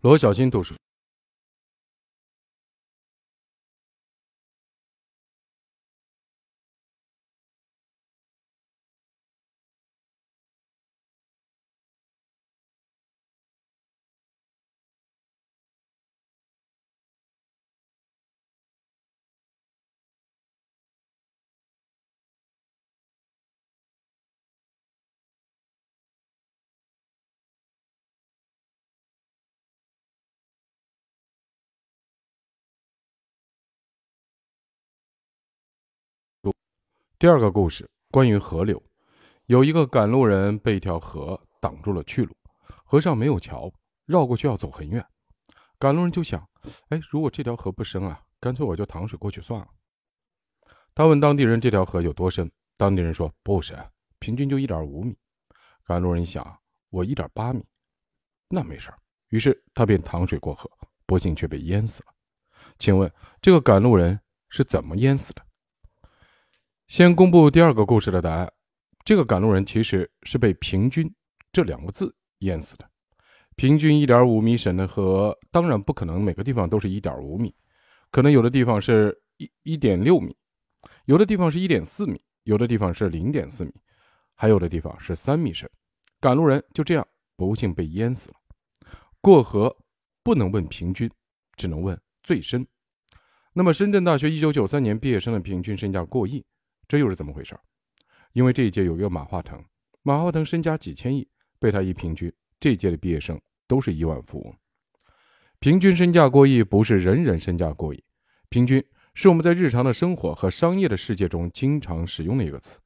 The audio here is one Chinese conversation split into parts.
罗小新读书。第二个故事关于河流。有一个赶路人被一条河挡住了去路，河上没有桥，绕过去要走很远。赶路人就想：哎，如果这条河不深啊，干脆我就淌水过去算了。他问当地人这条河有多深，当地人说不深，平均就一点五米。赶路人想：我一点八米，那没事儿。于是他便淌水过河，不幸却被淹死了。请问这个赶路人是怎么淹死的？先公布第二个故事的答案。这个赶路人其实是被“平均”这两个字淹死的。平均一点五米深的河，当然不可能每个地方都是一点五米，可能有的地方是一一点六米，有的地方是一点四米，有的地方是零点四米，还有的地方是三米深。赶路人就这样不幸被淹死了。过河不能问平均，只能问最深。那么，深圳大学一九九三年毕业生的平均身价过亿。这又是怎么回事？因为这一届有一个马化腾，马化腾身家几千亿，被他一平均，这一届的毕业生都是亿万富翁。平均身价过亿不是人人身价过亿，平均是我们在日常的生活和商业的世界中经常使用的一个词。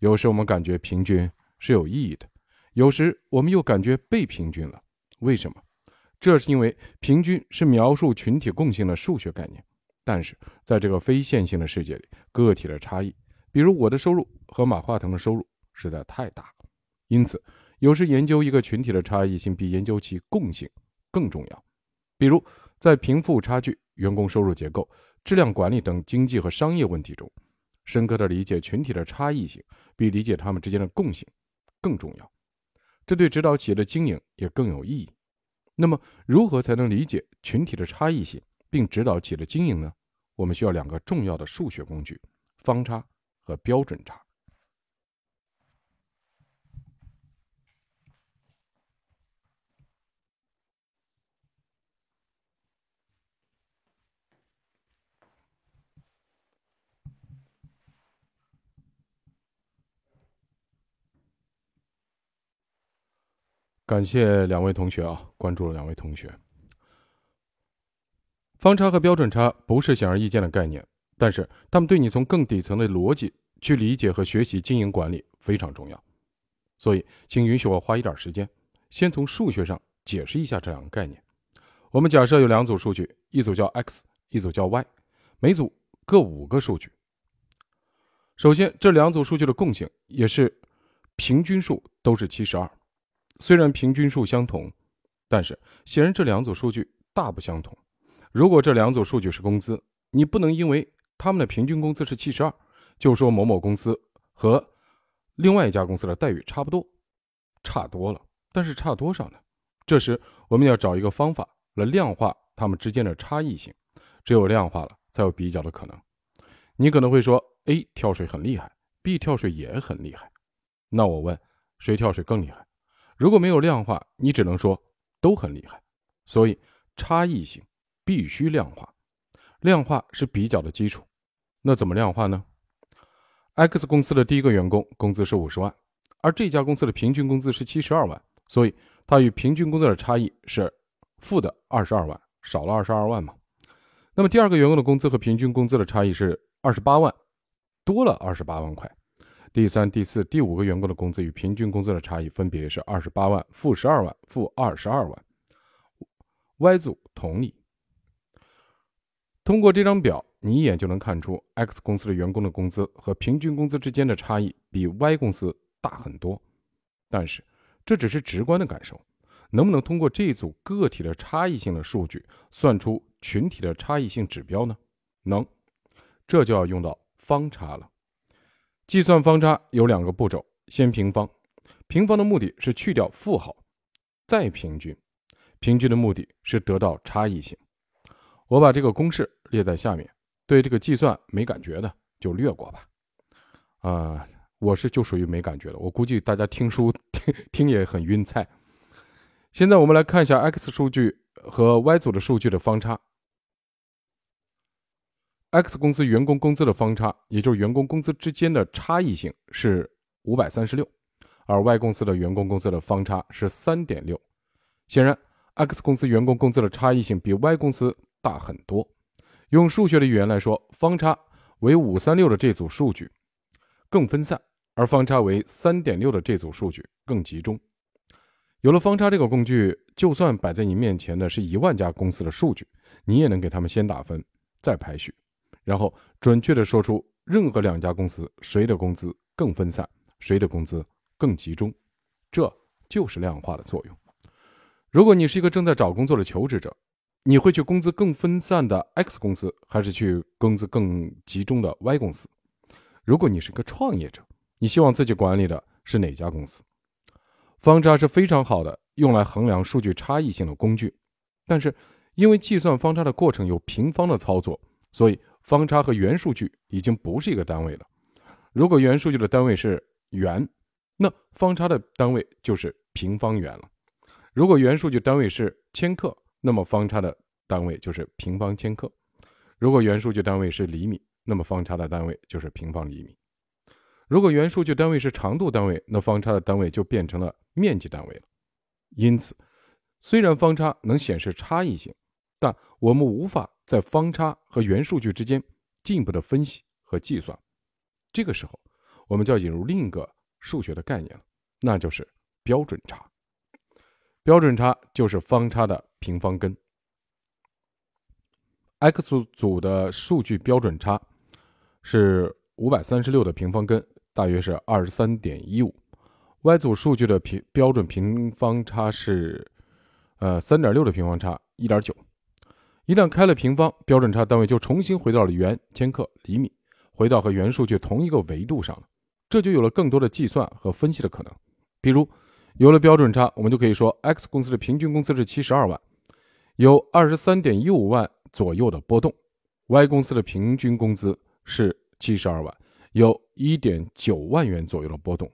有时我们感觉平均是有意义的，有时我们又感觉被平均了。为什么？这是因为平均是描述群体共性的数学概念，但是在这个非线性的世界里，个体的差异。比如我的收入和马化腾的收入实在太大，因此有时研究一个群体的差异性比研究其共性更重要。比如在贫富差距、员工收入结构、质量管理等经济和商业问题中，深刻的理解群体的差异性比理解他们之间的共性更重要。这对指导企业的经营也更有意义。那么，如何才能理解群体的差异性并指导企业的经营呢？我们需要两个重要的数学工具：方差。和标准差。感谢两位同学啊，关注了两位同学。方差和标准差不是显而易见的概念。但是，他们对你从更底层的逻辑去理解和学习经营管理非常重要，所以，请允许我花一点时间，先从数学上解释一下这两个概念。我们假设有两组数据，一组叫 x，一组叫 y，每组各五个数据。首先，这两组数据的共性也是平均数都是七十二。虽然平均数相同，但是显然这两组数据大不相同。如果这两组数据是工资，你不能因为他们的平均工资是七十二，就说某某公司和另外一家公司的待遇差不多，差多了。但是差多少呢？这时我们要找一个方法来量化它们之间的差异性，只有量化了，才有比较的可能。你可能会说，A 跳水很厉害，B 跳水也很厉害。那我问，谁跳水更厉害？如果没有量化，你只能说都很厉害。所以差异性必须量化。量化是比较的基础，那怎么量化呢？X 公司的第一个员工工资是五十万，而这家公司的平均工资是七十二万，所以它与平均工资的差异是负的二十二万，少了二十二万嘛。那么第二个员工的工资和平均工资的差异是二十八万，多了二十八万块。第三、第四、第五个员工的工资与平均工资的差异分别是二十八万、负十二万、负二十二万。Y 组同理。通过这张表，你一眼就能看出 X 公司的员工的工资和平均工资之间的差异比 Y 公司大很多。但是这只是直观的感受，能不能通过这组个体的差异性的数据算出群体的差异性指标呢？能，这就要用到方差了。计算方差有两个步骤：先平方，平方的目的是去掉负号，再平均。平均的目的是得到差异性。我把这个公式列在下面，对这个计算没感觉的就略过吧。啊，我是就属于没感觉的，我估计大家听书听听也很晕菜。现在我们来看一下 X 数据和 Y 组的数据的方差。X 公司员工工资的方差，也就是员工工资之间的差异性是五百三十六，而 Y 公司的员工工资的方差是三点六。显然，X 公司员工工资的差异性比 Y 公司大很多。用数学的语言来说，方差为五三六的这组数据更分散，而方差为三点六的这组数据更集中。有了方差这个工具，就算摆在你面前的是一万家公司的数据，你也能给他们先打分，再排序。然后准确地说出任何两家公司谁的工资更分散，谁的工资更集中，这就是量化的作用。如果你是一个正在找工作的求职者，你会去工资更分散的 X 公司，还是去工资更集中的 Y 公司？如果你是个创业者，你希望自己管理的是哪家公司？方差是非常好的用来衡量数据差异性的工具，但是因为计算方差的过程有平方的操作，所以。方差和原数据已经不是一个单位了。如果原数据的单位是元，那方差的单位就是平方元了；如果原数据单位是千克，那么方差的单位就是平方千克；如果原数据单位是厘米，那么方差的单位就是平方厘米；如果原数据单位是长度单位，那方差的单位就变成了面积单位了。因此，虽然方差能显示差异性，但我们无法。在方差和原数据之间进一步的分析和计算，这个时候我们就要引入另一个数学的概念了，那就是标准差。标准差就是方差的平方根。X 组的数据标准差是五百三十六的平方根，大约是二十三点一五。Y 组数据的平标准平方差是呃三点六的平方差一点九。一旦开了平方，标准差单位就重新回到了元、千克、厘米，回到和原数据同一个维度上了。这就有了更多的计算和分析的可能。比如，有了标准差，我们就可以说，X 公司的平均工资是七十二万，有二十三点一五万左右的波动；Y 公司的平均工资是七十二万，有一点九万元左右的波动。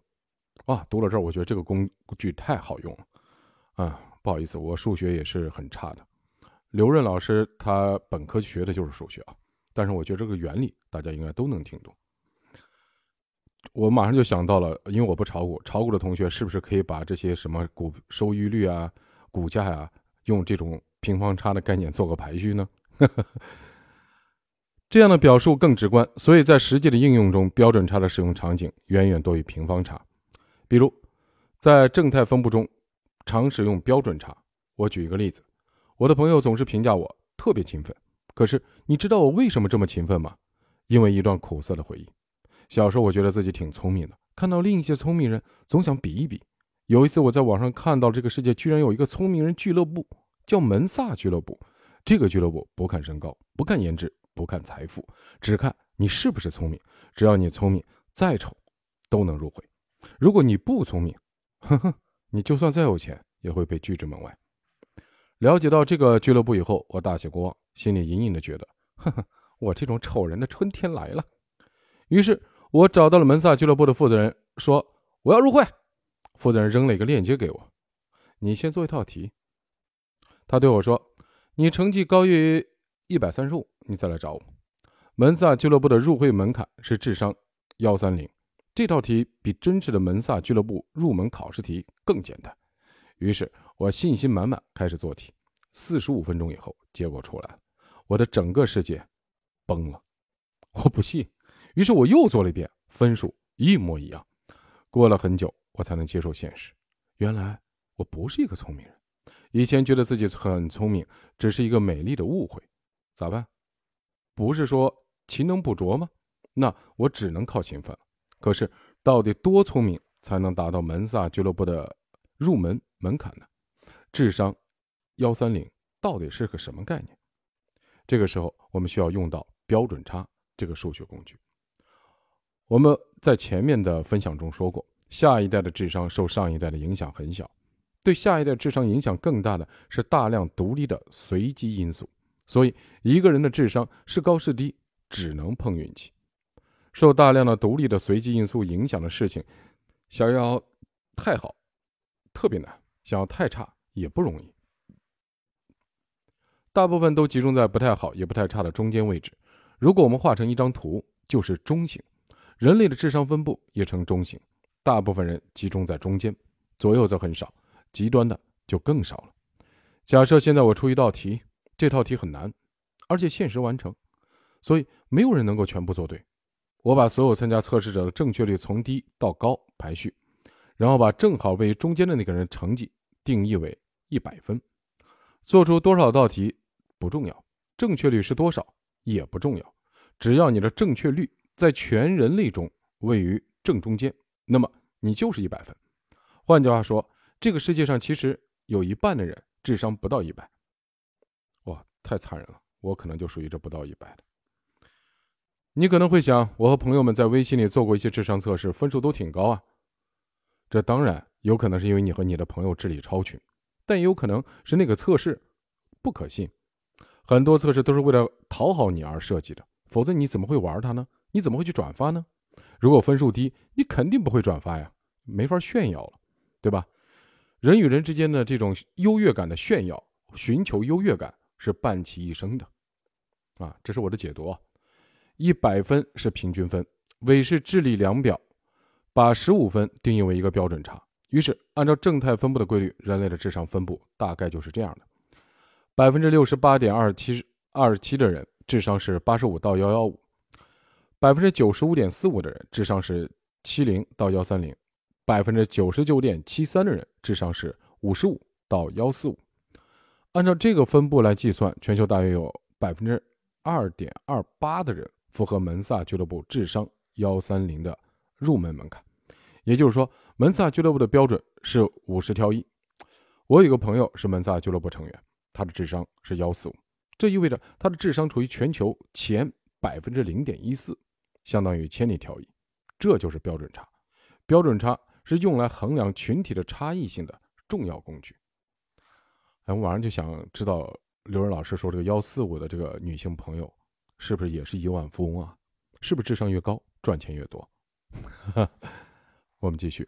啊，读到这儿，我觉得这个工具太好用了。啊，不好意思，我数学也是很差的。刘润老师他本科学的就是数学啊，但是我觉得这个原理大家应该都能听懂。我马上就想到了，因为我不炒股，炒股的同学是不是可以把这些什么股收益率啊、股价呀，用这种平方差的概念做个排序呢？这样的表述更直观，所以在实际的应用中，标准差的使用场景远远多于平方差。比如，在正态分布中，常使用标准差。我举一个例子。我的朋友总是评价我特别勤奋，可是你知道我为什么这么勤奋吗？因为一段苦涩的回忆。小时候我觉得自己挺聪明的，看到另一些聪明人，总想比一比。有一次我在网上看到这个世界居然有一个聪明人俱乐部，叫门萨俱乐部。这个俱乐部不看身高，不看颜值，不看财富，只看你是不是聪明。只要你聪明，再丑都能入会。如果你不聪明，哼哼，你就算再有钱，也会被拒之门外。了解到这个俱乐部以后，我大喜过望，心里隐隐的觉得，呵呵，我这种丑人的春天来了。于是，我找到了门萨俱乐部的负责人，说我要入会。负责人扔了一个链接给我，你先做一套题。他对我说：“你成绩高于一百三十五，你再来找我。”门萨俱乐部的入会门槛是智商幺三零，这套题比真实的门萨俱乐部入门考试题更简单。于是。我信心满满开始做题，四十五分钟以后，结果出来了，我的整个世界崩了。我不信，于是我又做了一遍，分数一模一样。过了很久，我才能接受现实，原来我不是一个聪明人。以前觉得自己很聪明，只是一个美丽的误会。咋办？不是说勤能补拙吗？那我只能靠勤奋了。可是，到底多聪明才能达到门萨俱乐部的入门门槛呢？智商幺三零到底是个什么概念？这个时候我们需要用到标准差这个数学工具。我们在前面的分享中说过，下一代的智商受上一代的影响很小，对下一代智商影响更大的是大量独立的随机因素。所以，一个人的智商是高是低，只能碰运气。受大量的独立的随机因素影响的事情，想要太好，特别难；想要太差，也不容易。大部分都集中在不太好也不太差的中间位置。如果我们画成一张图，就是中型。人类的智商分布也呈中型，大部分人集中在中间，左右则很少，极端的就更少了。假设现在我出一道题，这套题很难，而且限时完成，所以没有人能够全部做对。我把所有参加测试者的正确率从低到高排序，然后把正好位于中间的那个人成绩定义为一百分。做出多少道题？不重要，正确率是多少也不重要，只要你的正确率在全人类中位于正中间，那么你就是一百分。换句话说，这个世界上其实有一半的人智商不到一百。哇，太残忍了，我可能就属于这不到一百的。你可能会想，我和朋友们在微信里做过一些智商测试，分数都挺高啊。这当然有可能是因为你和你的朋友智力超群，但也有可能是那个测试不可信。很多测试都是为了讨好你而设计的，否则你怎么会玩它呢？你怎么会去转发呢？如果分数低，你肯定不会转发呀，没法炫耀了，对吧？人与人之间的这种优越感的炫耀，寻求优越感是伴其一生的，啊，这是我的解读。一百分是平均分，韦氏智力量表把十五分定义为一个标准差，于是按照正态分布的规律，人类的智商分布大概就是这样的。百分之六十八点二七二七的人智商是八十五到幺幺五，百分之九十五点四五的人智商是七零到幺三零，百分之九十九点七三的人智商是五十五到幺四五。按照这个分布来计算，全球大约有百分之二点二八的人符合门萨俱乐部智商幺三零的入门门槛。也就是说，门萨俱乐部的标准是五十挑一。我有个朋友是门萨俱乐部成员。他的智商是幺四五，这意味着他的智商处于全球前百分之零点一四，相当于千里挑一，这就是标准差。标准差是用来衡量群体的差异性的重要工具。哎，我晚上就想知道刘仁老师说这个幺四五的这个女性朋友，是不是也是亿万富翁啊？是不是智商越高赚钱越多？我们继续，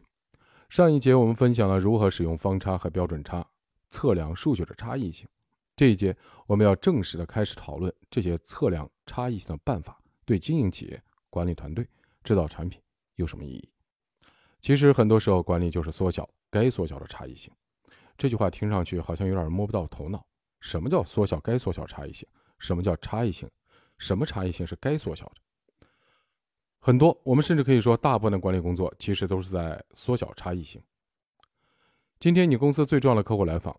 上一节我们分享了如何使用方差和标准差测量数据的差异性。这一节我们要正式的开始讨论这些测量差异性的办法对经营企业、管理团队、制造产品有什么意义？其实很多时候管理就是缩小该缩小的差异性。这句话听上去好像有点摸不到头脑。什么叫缩小该缩小差异性？什么叫差异性？什么差异性是该缩小的？很多我们甚至可以说，大部分的管理工作其实都是在缩小差异性。今天你公司最重要的客户来访。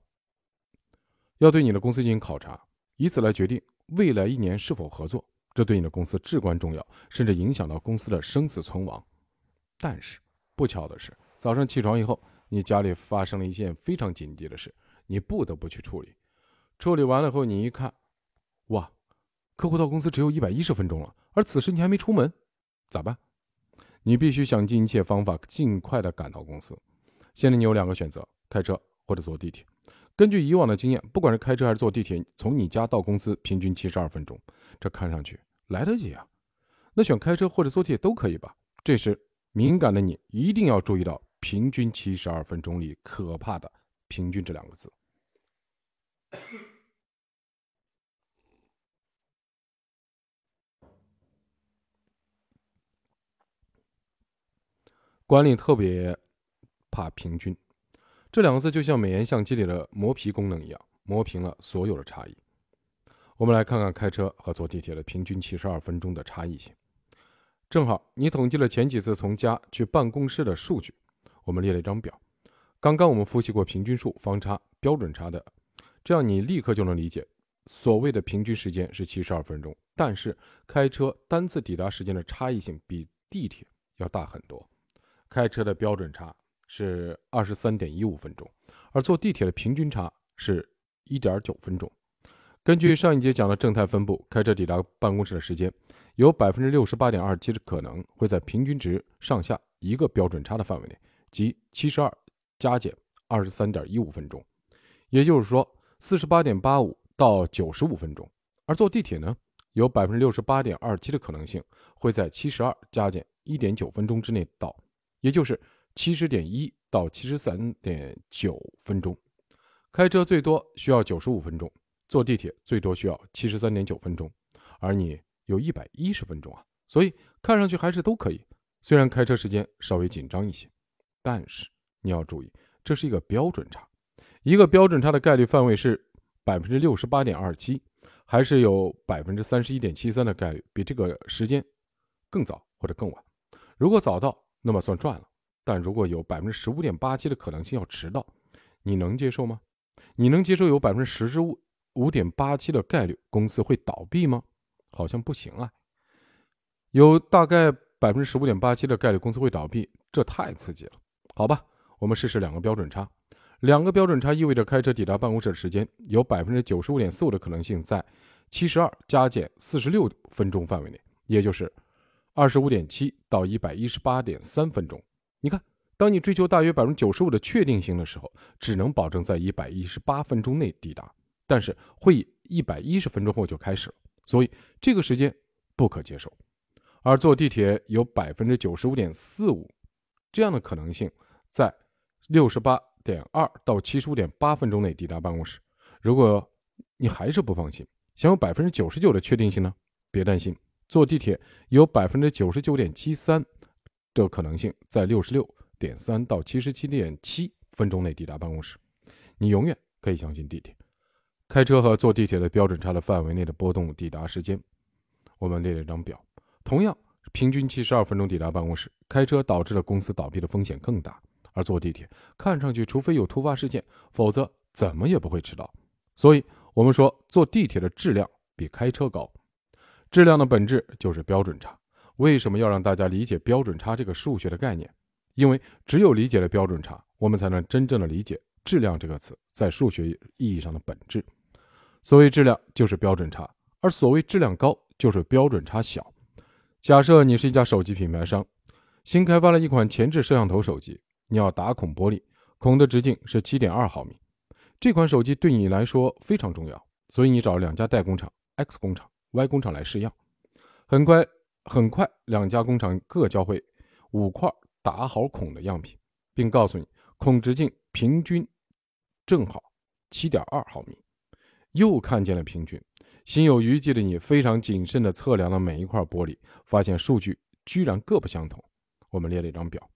要对你的公司进行考察，以此来决定未来一年是否合作，这对你的公司至关重要，甚至影响到公司的生死存亡。但是不巧的是，早上起床以后，你家里发生了一件非常紧急的事，你不得不去处理。处理完了后，你一看，哇，客户到公司只有一百一十分钟了，而此时你还没出门，咋办？你必须想尽一切方法，尽快的赶到公司。现在你有两个选择：开车或者坐地铁。根据以往的经验，不管是开车还是坐地铁，从你家到公司平均七十二分钟，这看上去来得及啊。那选开车或者坐地铁都可以吧？这时敏感的你一定要注意到“平均七十二分钟”里可怕的“平均”这两个字。管理特别怕平均。这两个字就像美颜相机里的磨皮功能一样，磨平了所有的差异。我们来看看开车和坐地铁的平均七十二分钟的差异性。正好你统计了前几次从家去办公室的数据，我们列了一张表。刚刚我们复习过平均数、方差、标准差的，这样你立刻就能理解，所谓的平均时间是七十二分钟，但是开车单次抵达时间的差异性比地铁要大很多。开车的标准差。是二十三点一五分钟，而坐地铁的平均差是一点九分钟。根据上一节讲的正态分布，开车抵达办公室的时间有百分之六十八点二七的可能会在平均值上下一个标准差的范围内，即七十二加减二十三点一五分钟，也就是说四十八点八五到九十五分钟。而坐地铁呢，有百分之六十八点二七的可能性会在七十二加减一点九分钟之内到，也就是七十点一到七十三点九分钟。开车最多需要九十五分钟，坐地铁最多需要七十三点九分钟，而你有一百一十分钟啊，所以看上去还是都可以。虽然开车时间稍微紧张一些，但是你要注意，这是一个标准差，一个标准差的概率范围是百分之六十八点二七，还是有百分之三十一点七三的概率比这个时间更早或者更晚。如果早到，那么算赚了；但如果有百分之十五点八七的可能性要迟到，你能接受吗？你能接受有百分之十之五五点八七的概率公司会倒闭吗？好像不行啊，有大概。百分之十五点八七的概率公司会倒闭，这太刺激了。好吧，我们试试两个标准差。两个标准差意味着开车抵达办公室的时间有百分之九十五点四五的可能性在七十二加减四十六分钟范围内，也就是二十五点七到一百一十八点三分钟。你看，当你追求大约百分之九十五的确定性的时候，只能保证在一百一十八分钟内抵达，但是会议一百一十分钟后就开始了，所以这个时间不可接受。而坐地铁有百分之九十五点四五这样的可能性，在六十八点二到七十五点八分钟内抵达办公室。如果你还是不放心，想有百分之九十九的确定性呢？别担心，坐地铁有百分之九十九点七三的可能性，在六十六点三到七十七点七分钟内抵达办公室。你永远可以相信地铁。开车和坐地铁的标准差的范围内的波动抵达时间，我们列了一张表。同样，平均七十二分钟抵达办公室，开车导致了公司倒闭的风险更大，而坐地铁看上去，除非有突发事件，否则怎么也不会迟到。所以，我们说坐地铁的质量比开车高。质量的本质就是标准差。为什么要让大家理解标准差这个数学的概念？因为只有理解了标准差，我们才能真正的理解质量这个词在数学意义上的本质。所谓质量就是标准差，而所谓质量高就是标准差小。假设你是一家手机品牌商，新开发了一款前置摄像头手机，你要打孔玻璃，孔的直径是七点二毫米。这款手机对你来说非常重要，所以你找两家代工厂 X 工厂、Y 工厂来试样。很快，很快，两家工厂各交会五块打好孔的样品，并告诉你孔直径平均正好七点二毫米。又看见了平均。心有余悸的你非常谨慎地测量了每一块玻璃，发现数据居然各不相同。我们列了一张表，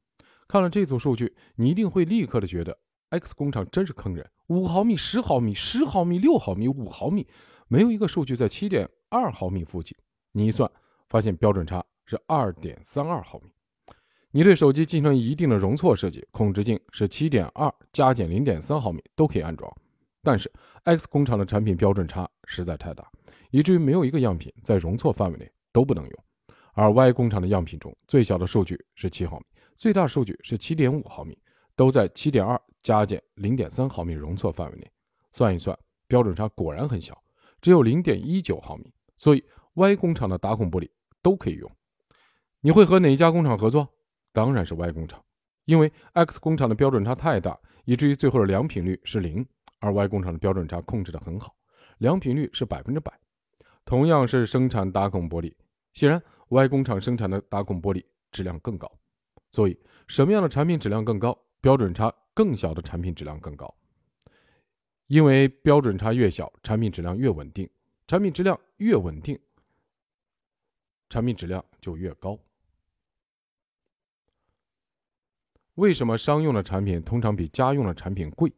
看了这组数据，你一定会立刻的觉得 X 工厂真是坑人。五毫米、十毫米、十毫米、六毫米、五毫米，没有一个数据在七点二毫米附近。你一算，发现标准差是二点三二毫米。你对手机进行一定的容错设计，孔直径是七点二加减零点三毫米都可以安装，但是 X 工厂的产品标准差实在太大。以至于没有一个样品在容错范围内都不能用，而 Y 工厂的样品中最小的数据是七毫米，最大数据是七点五毫米，都在七点二加减零点三毫米容错范围内。算一算，标准差果然很小，只有零点一九毫米。所以 Y 工厂的打孔玻璃都可以用。你会和哪一家工厂合作？当然是 Y 工厂，因为 X 工厂的标准差太大，以至于最后的良品率是零，而 Y 工厂的标准差控制得很好，良品率是百分之百。同样是生产打孔玻璃，显然 Y 工厂生产的打孔玻璃质量更高。所以，什么样的产品质量更高？标准差更小的产品质量更高。因为标准差越小，产品质量越稳定。产品质量越稳定，产品质量就越高。为什么商用的产品通常比家用的产品贵？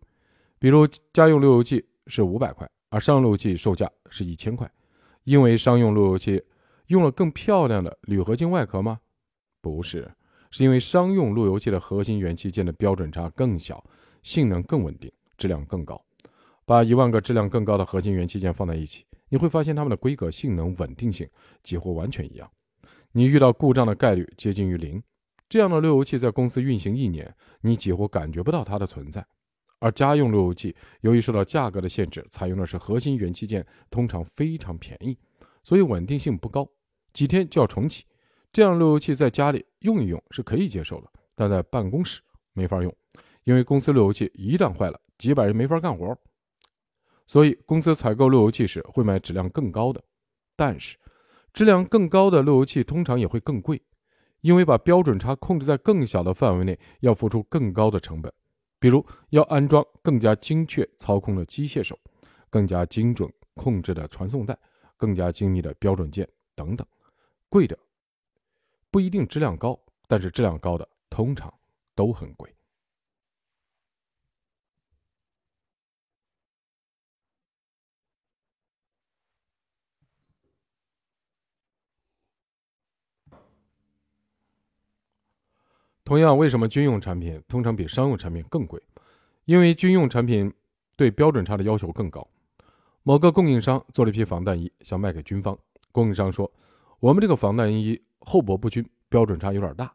比如家用路由器是五百块，而商用路由器售价是一千块。因为商用路由器用了更漂亮的铝合金外壳吗？不是，是因为商用路由器的核心元器件的标准差更小，性能更稳定，质量更高。把一万个质量更高的核心元器件放在一起，你会发现它们的规格、性能、稳定性几乎完全一样。你遇到故障的概率接近于零。这样的路由器在公司运行一年，你几乎感觉不到它的存在。而家用路由器由于受到价格的限制，采用的是核心元器件，通常非常便宜，所以稳定性不高，几天就要重启。这样路由器在家里用一用是可以接受的，但在办公室没法用，因为公司路由器一旦坏了，几百人没法干活。所以公司采购路由器时会买质量更高的，但是质量更高的路由器通常也会更贵，因为把标准差控制在更小的范围内要付出更高的成本，比如要安装更加精确操控的机械手，更加精准控制的传送带，更加精密的标准件等等，贵的不一定质量高，但是质量高的通常都很贵。同样，为什么军用产品通常比商用产品更贵？因为军用产品对标准差的要求更高。某个供应商做了一批防弹衣，想卖给军方。供应商说：“我们这个防弹衣厚薄不均，标准差有点大，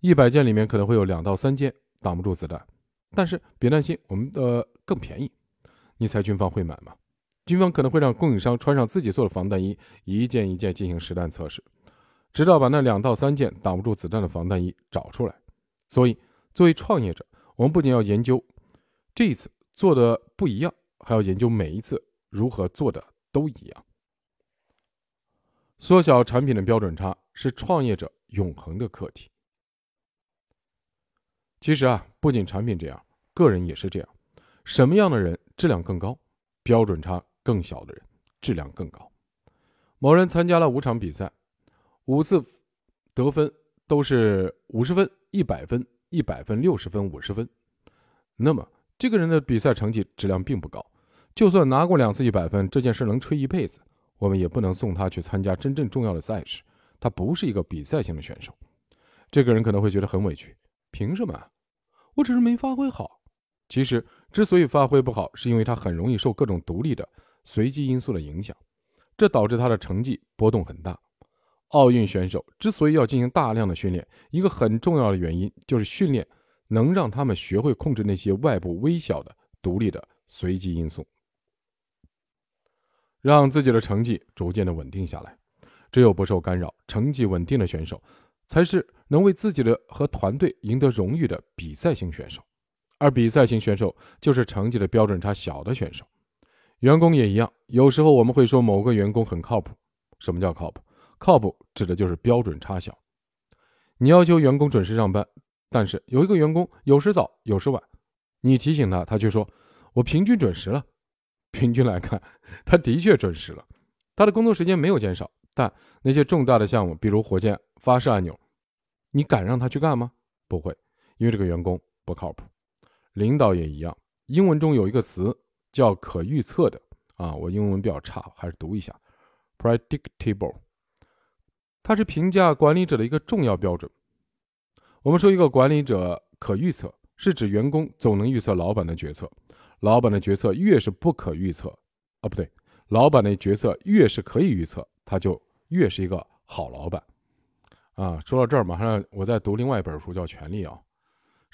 一百件里面可能会有两到三件挡不住子弹。但是别担心，我们的更便宜。你猜军方会买吗？军方可能会让供应商穿上自己做的防弹衣，一件一件进行实弹测试。”直到把那两到三件挡不住子弹的防弹衣找出来。所以，作为创业者，我们不仅要研究这一次做的不一样，还要研究每一次如何做的都一样。缩小产品的标准差是创业者永恒的课题。其实啊，不仅产品这样，个人也是这样。什么样的人质量更高，标准差更小的人质量更高。某人参加了五场比赛。五次得分都是五十分、一百分、一百分、六十分、五十分。那么这个人的比赛成绩质量并不高。就算拿过两次一百分，这件事能吹一辈子，我们也不能送他去参加真正重要的赛事。他不是一个比赛型的选手。这个人可能会觉得很委屈，凭什么？我只是没发挥好。其实之所以发挥不好，是因为他很容易受各种独立的随机因素的影响，这导致他的成绩波动很大。奥运选手之所以要进行大量的训练，一个很重要的原因就是训练能让他们学会控制那些外部微小的、独立的随机因素，让自己的成绩逐渐的稳定下来。只有不受干扰、成绩稳定的选手，才是能为自己的和团队赢得荣誉的比赛型选手。而比赛型选手就是成绩的标准差小的选手。员工也一样，有时候我们会说某个员工很靠谱。什么叫靠谱？靠谱指的就是标准差小。你要求员工准时上班，但是有一个员工有时早有时晚，你提醒他，他却说：“我平均准时了。”平均来看，他的确准时了，他的工作时间没有减少。但那些重大的项目，比如火箭发射按钮，你敢让他去干吗？不会，因为这个员工不靠谱。领导也一样，英文中有一个词叫“可预测的”啊，我英文比较差，还是读一下：predictable。它是评价管理者的一个重要标准。我们说一个管理者可预测，是指员工总能预测老板的决策。老板的决策越是不可预测，啊不对，老板的决策越是可以预测，他就越是一个好老板。啊，说到这儿，马上我在读另外一本书，叫《权力》啊。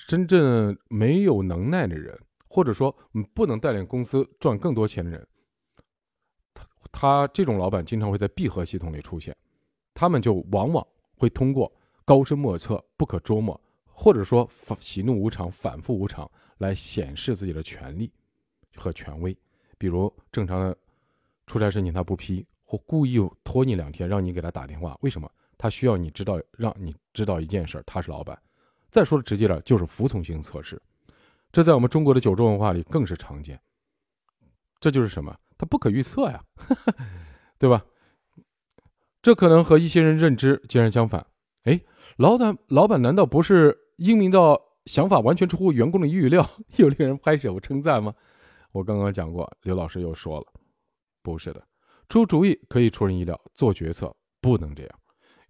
真正没有能耐的人，或者说不能带领公司赚更多钱的人，他他这种老板经常会在闭合系统里出现。他们就往往会通过高深莫测、不可捉摸，或者说喜怒无常、反复无常来显示自己的权利和权威。比如正常的出差申请他不批，或故意拖你两天让你给他打电话，为什么？他需要你知道，让你知道一件事：他是老板。再说的直接点，就是服从性测试。这在我们中国的九州文化里更是常见。这就是什么？他不可预测呀，对吧？这可能和一些人认知截然相反。哎，老板，老板难道不是英明到想法完全出乎员工的预料，又令人拍手称赞吗？我刚刚讲过，刘老师又说了，不是的，出主意可以出人意料，做决策不能这样。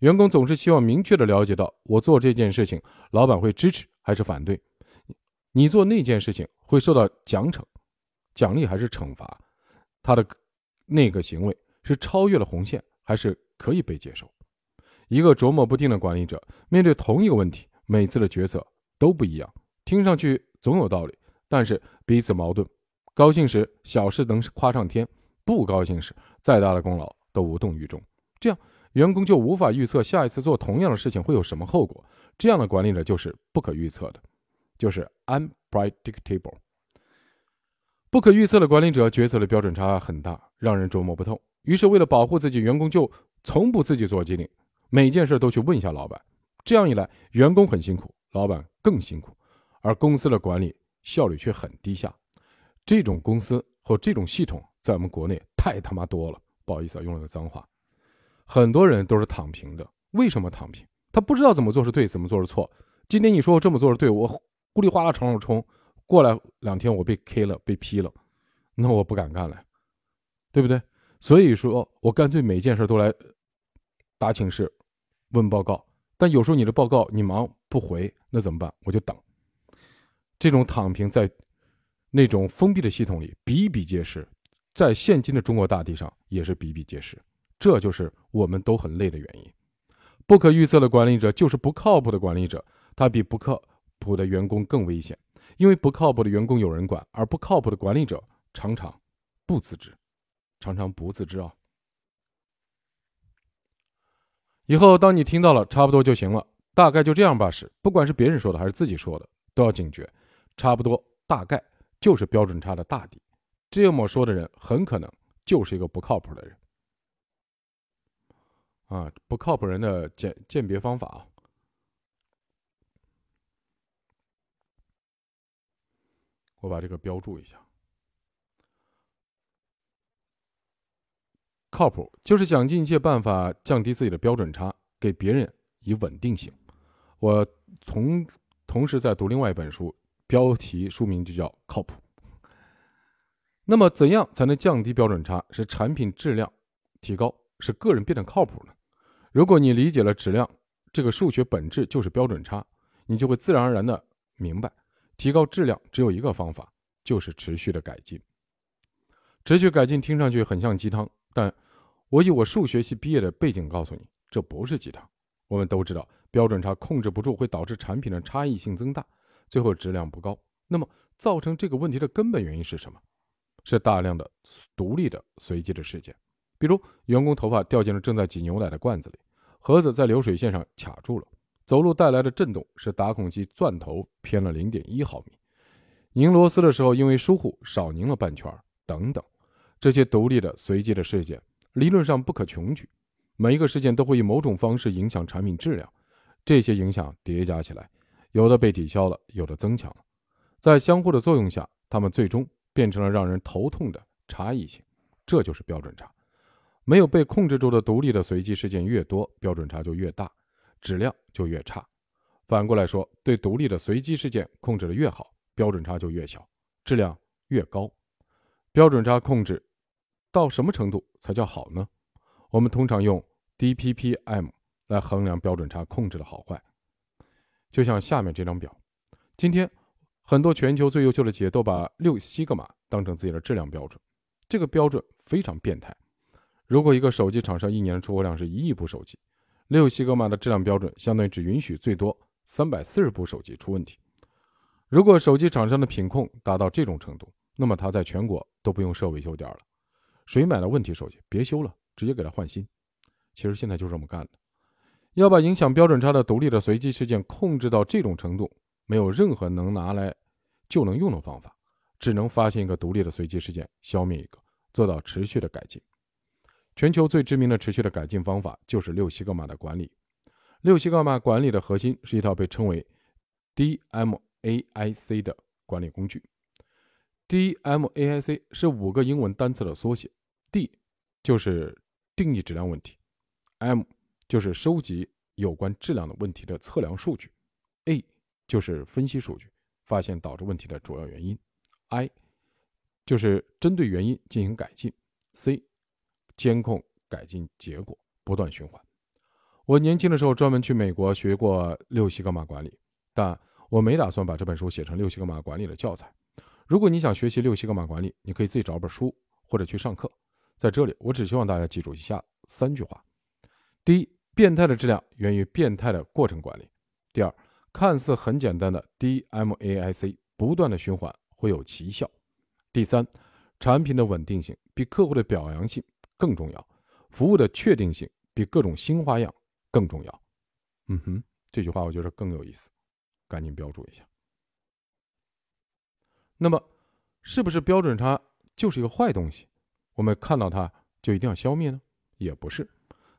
员工总是希望明确的了解到，我做这件事情，老板会支持还是反对？你做那件事情会受到奖惩、奖励还是惩罚？他的那个行为是超越了红线还是？可以被接受。一个琢磨不定的管理者面对同一个问题，每次的决策都不一样，听上去总有道理，但是彼此矛盾。高兴时小事能夸上天，不高兴时再大的功劳都无动于衷。这样员工就无法预测下一次做同样的事情会有什么后果。这样的管理者就是不可预测的。就是 unpredictable。不可预测的管理者决策的标准差很大，让人琢磨不透。于是，为了保护自己，员工就从不自己做决定，每件事都去问一下老板。这样一来，员工很辛苦，老板更辛苦，而公司的管理效率却很低下。这种公司或这种系统，在我们国内太他妈多了。不好意思啊，用了个脏话。很多人都是躺平的。为什么躺平？他不知道怎么做是对，怎么做是错。今天你说我这么做是对，我呼里哗啦朝上冲。过来两天我被 K 了，被批了，那我不敢干了，对不对？所以说我干脆每件事都来打请示、问报告。但有时候你的报告你忙不回，那怎么办？我就等。这种躺平在那种封闭的系统里比比皆是，在现今的中国大地上也是比比皆是。这就是我们都很累的原因。不可预测的管理者就是不靠谱的管理者，他比不靠谱的员工更危险。因为不靠谱的员工有人管，而不靠谱的管理者常常不自知，常常不自知啊。以后当你听到了差不多就行了，大概就这样吧时，不管是别人说的还是自己说的，都要警觉。差不多、大概就是标准差的大底。这么说的人很可能就是一个不靠谱的人啊！不靠谱人的鉴鉴别方法啊。我把这个标注一下。靠谱就是想尽一切办法降低自己的标准差，给别人以稳定性。我同同时在读另外一本书，标题书名就叫《靠谱》。那么，怎样才能降低标准差，使产品质量提高，使个人变得靠谱呢？如果你理解了质量这个数学本质就是标准差，你就会自然而然的明白。提高质量只有一个方法，就是持续的改进。持续改进听上去很像鸡汤，但我以我数学系毕业的背景告诉你，这不是鸡汤。我们都知道，标准差控制不住会导致产品的差异性增大，最后质量不高。那么，造成这个问题的根本原因是什么？是大量的独立的随机的事件，比如员工头发掉进了正在挤牛奶的罐子里，盒子在流水线上卡住了。走路带来的震动使打孔机钻头偏了零点一毫米，拧螺丝的时候因为疏忽少拧了半圈，等等，这些独立的随机的事件理论上不可穷举，每一个事件都会以某种方式影响产品质量，这些影响叠加起来，有的被抵消了，有的增强了，在相互的作用下，它们最终变成了让人头痛的差异性，这就是标准差。没有被控制住的独立的随机事件越多，标准差就越大。质量就越差，反过来说，对独立的随机事件控制的越好，标准差就越小，质量越高。标准差控制到什么程度才叫好呢？我们通常用 DPPM 来衡量标准差控制的好坏，就像下面这张表。今天，很多全球最优秀的企业都把六西格玛当成自己的质量标准，这个标准非常变态。如果一个手机厂商一年的出货量是一亿部手机，六西格玛的质量标准相当于只允许最多三百四十部手机出问题。如果手机厂商的品控达到这种程度，那么它在全国都不用设维修点了。谁买了问题手机，别修了，直接给他换新。其实现在就这么干的。要把影响标准差的独立的随机事件控制到这种程度，没有任何能拿来就能用的方法，只能发现一个独立的随机事件，消灭一个，做到持续的改进。全球最知名的持续的改进方法就是六西格玛的管理。六西格玛管理的核心是一套被称为 DMAIC 的管理工具。DMAIC 是五个英文单词的缩写，D 就是定义质量问题，M 就是收集有关质量的问题的测量数据，A 就是分析数据，发现导致问题的主要原因，I 就是针对原因进行改进，C。监控改进结果不断循环。我年轻的时候专门去美国学过六西格玛管理，但我没打算把这本书写成六西格玛管理的教材。如果你想学习六西格玛管理，你可以自己找本书或者去上课。在这里，我只希望大家记住以下三句话：第一，变态的质量源于变态的过程管理；第二，看似很简单的 DMAIC 不断的循环会有奇效；第三，产品的稳定性比客户的表扬性。更重要，服务的确定性比各种新花样更重要。嗯哼，这句话我觉得更有意思，赶紧标注一下。那么，是不是标准差就是一个坏东西？我们看到它就一定要消灭呢？也不是。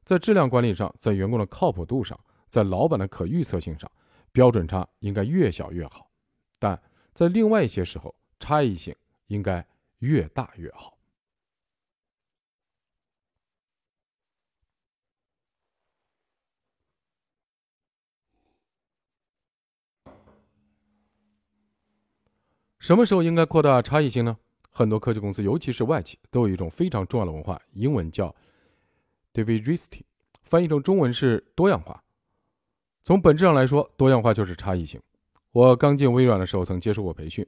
在质量管理上，在员工的靠谱度上，在老板的可预测性上，标准差应该越小越好。但在另外一些时候，差异性应该越大越好。什么时候应该扩大差异性呢？很多科技公司，尤其是外企，都有一种非常重要的文化，英文叫 diversity，翻译成中文是多样化。从本质上来说，多样化就是差异性。我刚进微软的时候，曾接受过培训，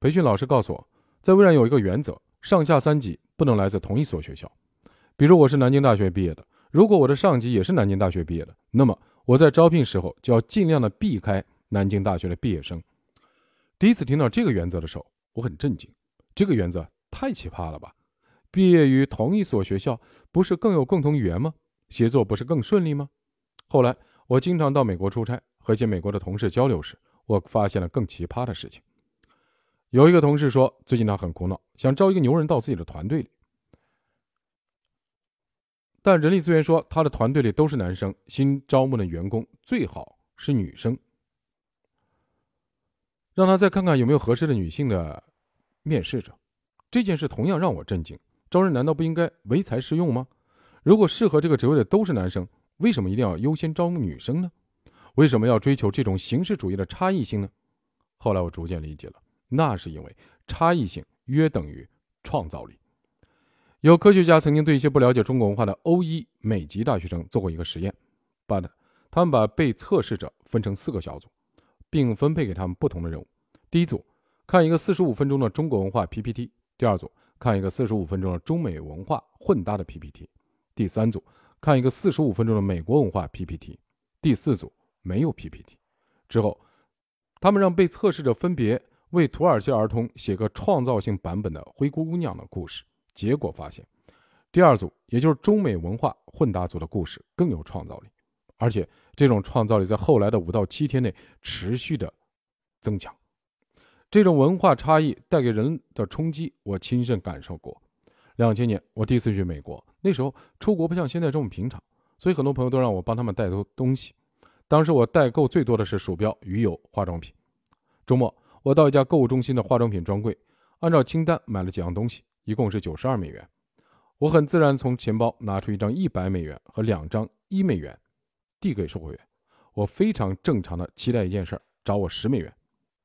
培训老师告诉我，在微软有一个原则：上下三级不能来自同一所学校。比如我是南京大学毕业的，如果我的上级也是南京大学毕业的，那么我在招聘时候就要尽量的避开南京大学的毕业生。第一次听到这个原则的时候，我很震惊。这个原则太奇葩了吧？毕业于同一所学校，不是更有共同语言吗？协作不是更顺利吗？后来我经常到美国出差，和一些美国的同事交流时，我发现了更奇葩的事情。有一个同事说，最近他很苦恼，想招一个牛人到自己的团队里，但人力资源说他的团队里都是男生，新招募的员工最好是女生。让他再看看有没有合适的女性的面试者，这件事同样让我震惊。招人难道不应该唯才是用吗？如果适合这个职位的都是男生，为什么一定要优先招募女生呢？为什么要追求这种形式主义的差异性呢？后来我逐渐理解了，那是因为差异性约等于创造力。有科学家曾经对一些不了解中国文化的欧一美籍大学生做过一个实验，把他们把被测试者分成四个小组。并分配给他们不同的任务。第一组看一个四十五分钟的中国文化 PPT，第二组看一个四十五分钟的中美文化混搭的 PPT，第三组看一个四十五分钟的美国文化 PPT，第四组没有 PPT。之后，他们让被测试者分别为土耳其儿童写个创造性版本的灰姑娘的故事。结果发现，第二组也就是中美文化混搭组的故事更有创造力。而且这种创造力在后来的五到七天内持续的增强。这种文化差异带给人的冲击，我亲身感受过。两千年我第一次去美国，那时候出国不像现在这么平常，所以很多朋友都让我帮他们代购东西。当时我代购最多的是鼠标、鱼油、化妆品。周末我到一家购物中心的化妆品专柜，按照清单买了几样东西，一共是九十二美元。我很自然从钱包拿出一张一百美元和两张一美元。递给售货员，我非常正常的期待一件事儿，找我十美元。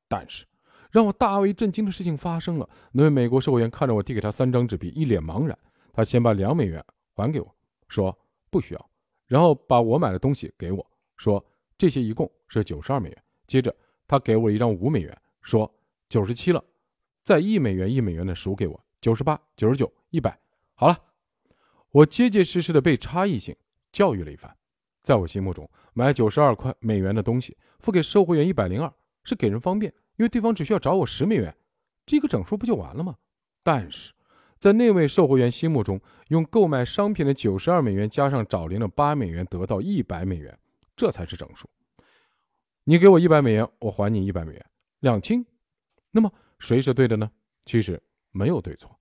但是让我大为震惊的事情发生了，那位美国售货员看着我递给他三张纸币，一脸茫然。他先把两美元还给我，说不需要，然后把我买的东西给我，说这些一共是九十二美元。接着他给我一张五美元，说九十七了，再一美元一美元的数给我，九十八、九十九、一百。好了，我结结实实的被差异性教育了一番。在我心目中，买九十二块美元的东西，付给售货员一百零二，是给人方便，因为对方只需要找我十美元，这个整数不就完了吗？但是，在那位售货员心目中，用购买商品的九十二美元加上找零的八美元得到一百美元，这才是整数。你给我一百美元，我还你一百美元，两清。那么谁是对的呢？其实没有对错，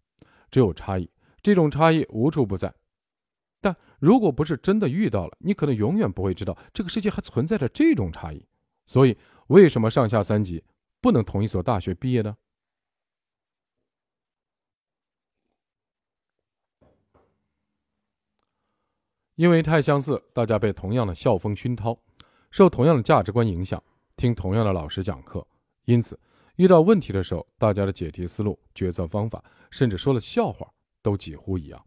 只有差异。这种差异无处不在。如果不是真的遇到了，你可能永远不会知道这个世界还存在着这种差异。所以，为什么上下三级不能同一所大学毕业呢？因为太相似，大家被同样的校风熏陶，受同样的价值观影响，听同样的老师讲课，因此遇到问题的时候，大家的解题思路、决策方法，甚至说的笑话都几乎一样，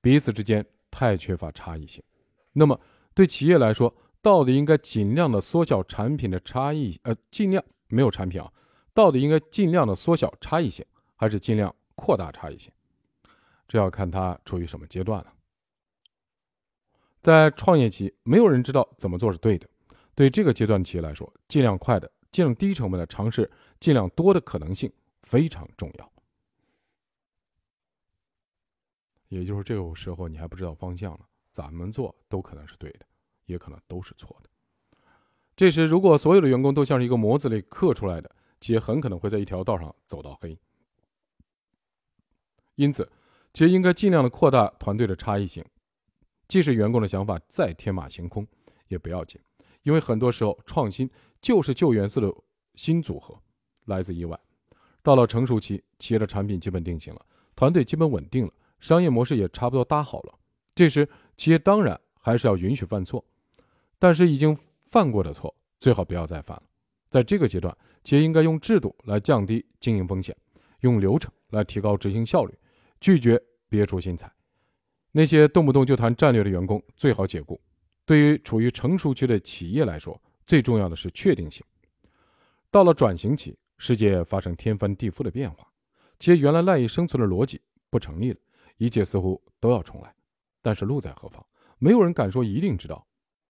彼此之间。太缺乏差异性，那么对企业来说，到底应该尽量的缩小产品的差异，呃，尽量没有产品啊，到底应该尽量的缩小差异性，还是尽量扩大差异性？这要看它处于什么阶段了。在创业期，没有人知道怎么做是对的。对这个阶段企业来说，尽量快的、尽量低成本的尝试，尽量多的可能性非常重要。也就是这个时候，你还不知道方向了，怎么做都可能是对的，也可能都是错的。这时，如果所有的员工都像是一个模子里刻出来的，企业很可能会在一条道上走到黑。因此，企业应该尽量的扩大团队的差异性，即使员工的想法再天马行空也不要紧，因为很多时候创新就是旧元素的新组合，来自意外。到了成熟期，企业的产品基本定型了，团队基本稳定了，商业模式也差不多搭好了。这时，企业当然还是要允许犯错，但是已经犯过的错最好不要再犯了。在这个阶段，企业应该用制度来降低经营风险，用流程来提高执行效率，拒绝别出心裁。那些动不动就谈战略的员工最好解雇。对于处于成熟期的企业来说，最重要的是确定性。到了转型期。世界发生天翻地覆的变化，企业原来赖以生存的逻辑不成立了，一切似乎都要重来。但是路在何方，没有人敢说一定知道。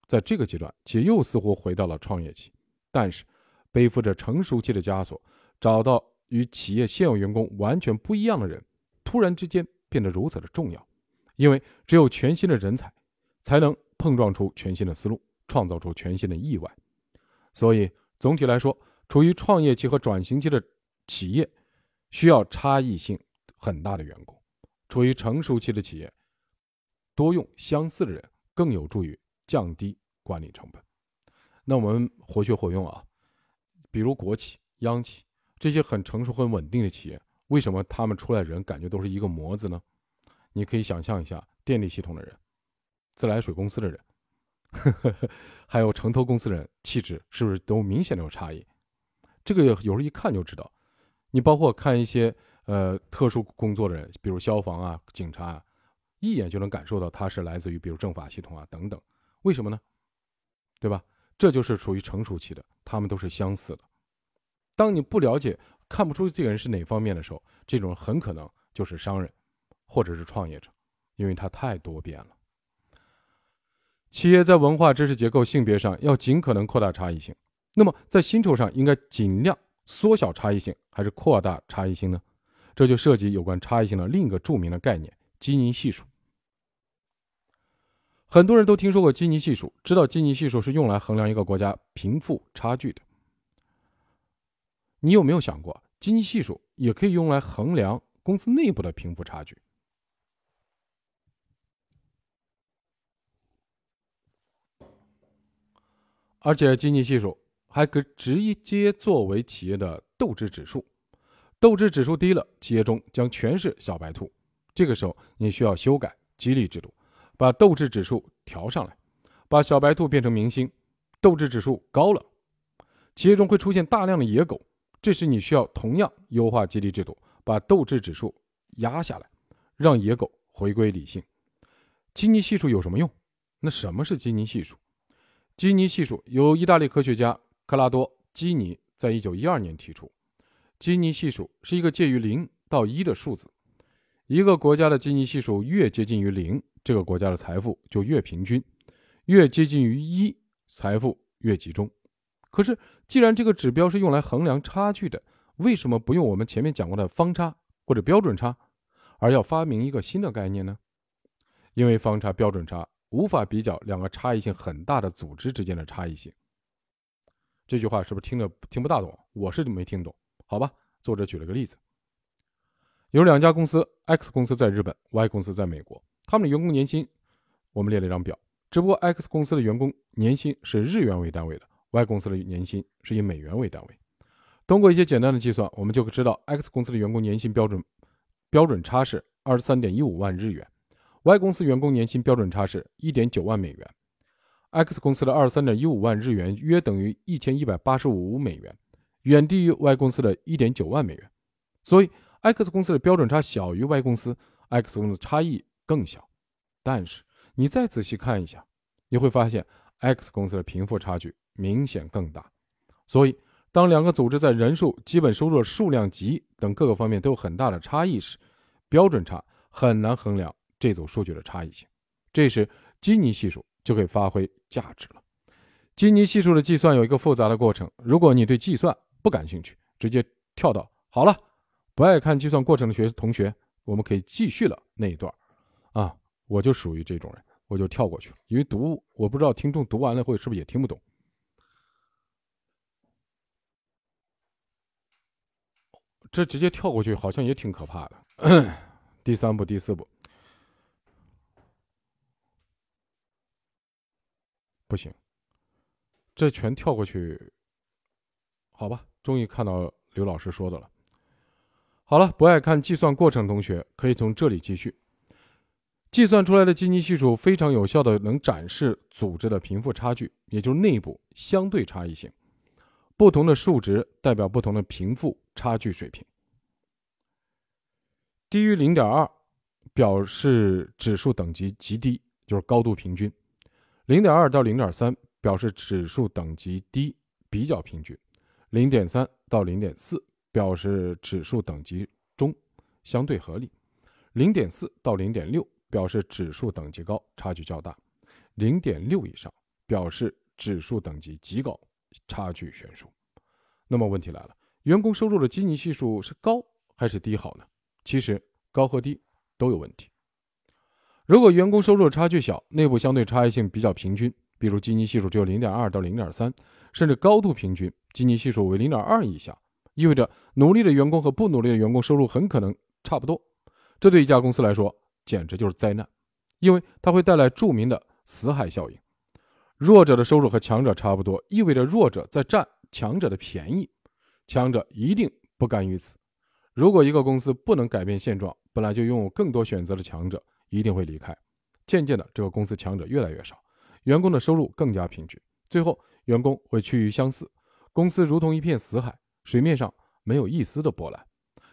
在这个阶段，企业又似乎回到了创业期。但是，背负着成熟期的枷锁，找到与企业现有员工完全不一样的人，突然之间变得如此的重要。因为只有全新的人才，才能碰撞出全新的思路，创造出全新的意外。所以，总体来说。处于创业期和转型期的企业，需要差异性很大的员工；处于成熟期的企业，多用相似的人更有助于降低管理成本。那我们活学活用啊，比如国企、央企这些很成熟、很稳定的企业，为什么他们出来人感觉都是一个模子呢？你可以想象一下，电力系统的人、自来水公司的人，呵 呵还有城投公司的人，气质是不是都明显的有差异？这个有时候一看就知道，你包括看一些呃特殊工作的人，比如消防啊、警察啊，一眼就能感受到他是来自于比如政法系统啊等等。为什么呢？对吧？这就是属于成熟期的，他们都是相似的。当你不了解、看不出这个人是哪方面的时候，这种很可能就是商人或者是创业者，因为他太多变了。企业在文化、知识结构、性别上要尽可能扩大差异性。那么，在薪酬上应该尽量缩小差异性，还是扩大差异性呢？这就涉及有关差异性的另一个著名的概念——基尼系数。很多人都听说过基尼系数，知道基尼系数是用来衡量一个国家贫富差距的。你有没有想过，基尼系数也可以用来衡量公司内部的贫富差距？而且，基尼系数。还可直接作为企业的斗志指数，斗志指数低了，企业中将全是小白兔。这个时候，你需要修改激励制度，把斗志指数调上来，把小白兔变成明星。斗志指数高了，企业中会出现大量的野狗。这时，你需要同样优化激励制度，把斗志指数压下来，让野狗回归理性。基尼系数有什么用？那什么是基尼系数？基尼系数由意大利科学家。克拉多·基尼在一九一二年提出，基尼系数是一个介于零到一的数字。一个国家的基尼系数越接近于零，这个国家的财富就越平均；越接近于一，财富越集中。可是，既然这个指标是用来衡量差距的，为什么不用我们前面讲过的方差或者标准差，而要发明一个新的概念呢？因为方差、标准差无法比较两个差异性很大的组织之间的差异性。这句话是不是听着听不大懂？我是没听懂，好吧。作者举了个例子，有两家公司，X 公司在日本，Y 公司在美国，他们的员工年薪，我们列了一张表。只不过 X 公司的员工年薪是日元为单位的，Y 公司的年薪是以美元为单位。通过一些简单的计算，我们就知道 X 公司的员工年薪标准标准差是二十三点一五万日元，Y 公司员工年薪标准差是一点九万美元。X 公司的二十三点一五万日元约等于一千一百八十五美元，远低于 Y 公司的一点九万美元，所以 X 公司的标准差小于 Y 公司，X 公司差异更小。但是你再仔细看一下，你会发现 X 公司的贫富差距明显更大。所以，当两个组织在人数、基本收入数量级等各个方面都有很大的差异时，标准差很难衡量这组数据的差异性。这时，基尼系数。就可以发挥价值了。基尼系数的计算有一个复杂的过程，如果你对计算不感兴趣，直接跳到好了。不爱看计算过程的学同学，我们可以继续了那一段啊。我就属于这种人，我就跳过去了，因为读我不知道听众读完了会是不是也听不懂。这直接跳过去好像也挺可怕的。第三步、第四步，不行，这全跳过去，好吧？终于看到刘老师说的了。好了，不爱看计算过程同学可以从这里继续。计算出来的基尼系数非常有效的能展示组织的贫富差距，也就是内部相对差异性。不同的数值代表不同的贫富差距水平。低于零点二，表示指数等级极低，就是高度平均；零点二到零点三，表示指数等级低，比较平均；零点三到零点四，表示指数等级中，相对合理；零点四到零点六。表示指数等级高，差距较大；零点六以上表示指数等级极高，差距悬殊。那么问题来了，员工收入的基尼系数是高还是低好呢？其实高和低都有问题。如果员工收入差距小，内部相对差异性比较平均，比如基尼系数只有零点二到零点三，甚至高度平均，基尼系数为零点二以下，意味着努力的员工和不努力的员工收入很可能差不多。这对一家公司来说，简直就是灾难，因为它会带来著名的死海效应。弱者的收入和强者差不多，意味着弱者在占强者的便宜，强者一定不甘于此。如果一个公司不能改变现状，本来就拥有更多选择的强者一定会离开。渐渐的，这个公司强者越来越少，员工的收入更加平均，最后员工会趋于相似，公司如同一片死海，水面上没有一丝的波澜，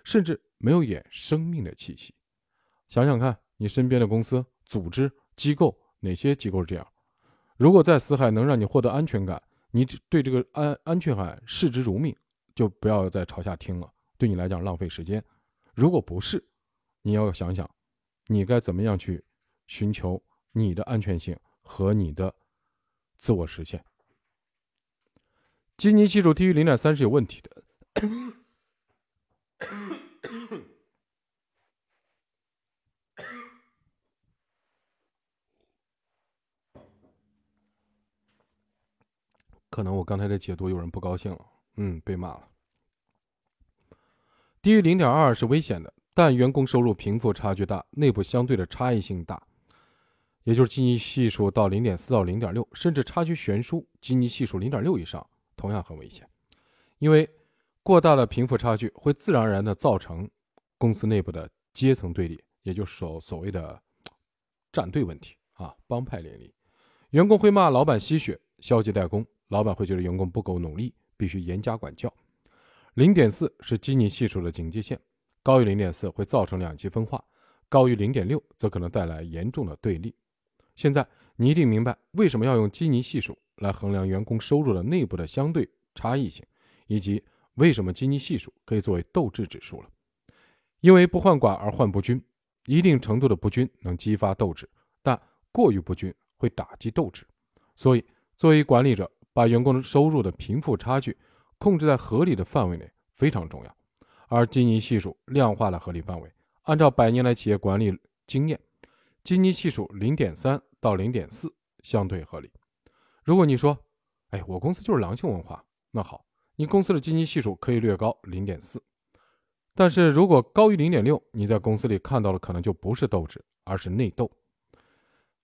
甚至没有一点生命的气息。想想看，你身边的公司、组织、机构，哪些机构是这样？如果在死海能让你获得安全感，你只对这个安安全感视之如命，就不要再朝下听了，对你来讲浪费时间。如果不是，你要想想，你该怎么样去寻求你的安全性和你的自我实现。基尼系数低于零点三是有问题的。可能我刚才的解读有人不高兴了，嗯，被骂了。低于零点二是危险的，但员工收入贫富差距大，内部相对的差异性大，也就是基尼系数到零点四到零点六，甚至差距悬殊，基尼系数零点六以上同样很危险，因为过大的贫富差距会自然而然的造成公司内部的阶层对立，也就是所所谓的战队问题啊，帮派联立，员工会骂老板吸血、消极怠工。老板会觉得员工不够努力，必须严加管教。零点四是基尼系数的警戒线，高于零点四会造成两极分化，高于零点六则可能带来严重的对立。现在你一定明白为什么要用基尼系数来衡量员工收入的内部的相对差异性，以及为什么基尼系数可以作为斗志指数了。因为不患寡而患不均，一定程度的不均能激发斗志，但过于不均会打击斗志。所以，作为管理者，把员工的收入的贫富差距控制在合理的范围内非常重要，而基尼系数量化了合理范围。按照百年来企业管理经验，基尼系数零点三到零点四相对合理。如果你说，哎，我公司就是狼性文化，那好，你公司的基尼系数可以略高零点四，但是如果高于零点六，你在公司里看到的可能就不是斗志，而是内斗。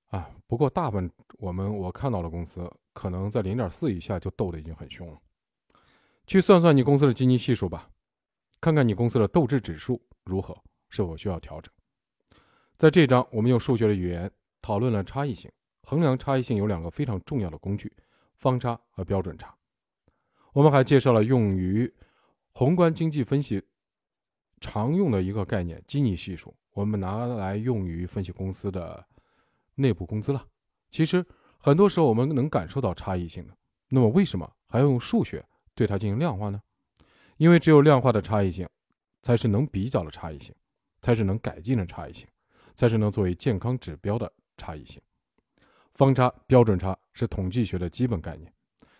啊，不过大部分我们我看到的公司。可能在零点四以下就斗得已经很凶了。去算算你公司的基尼系数吧，看看你公司的斗志指数如何，是否需要调整。在这章，我们用数学的语言讨论了差异性。衡量差异性有两个非常重要的工具：方差和标准差。我们还介绍了用于宏观经济分析常用的一个概念——基尼系数。我们拿来用于分析公司的内部工资了。其实。很多时候我们能感受到差异性的，那么为什么还要用数学对它进行量化呢？因为只有量化的差异性，才是能比较的差异性，才是能改进的差异性，才是能作为健康指标的差异性。方差、标准差是统计学的基本概念。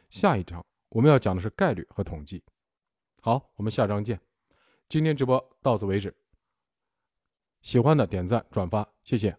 下一章我们要讲的是概率和统计。好，我们下章见。今天直播到此为止，喜欢的点赞转发，谢谢。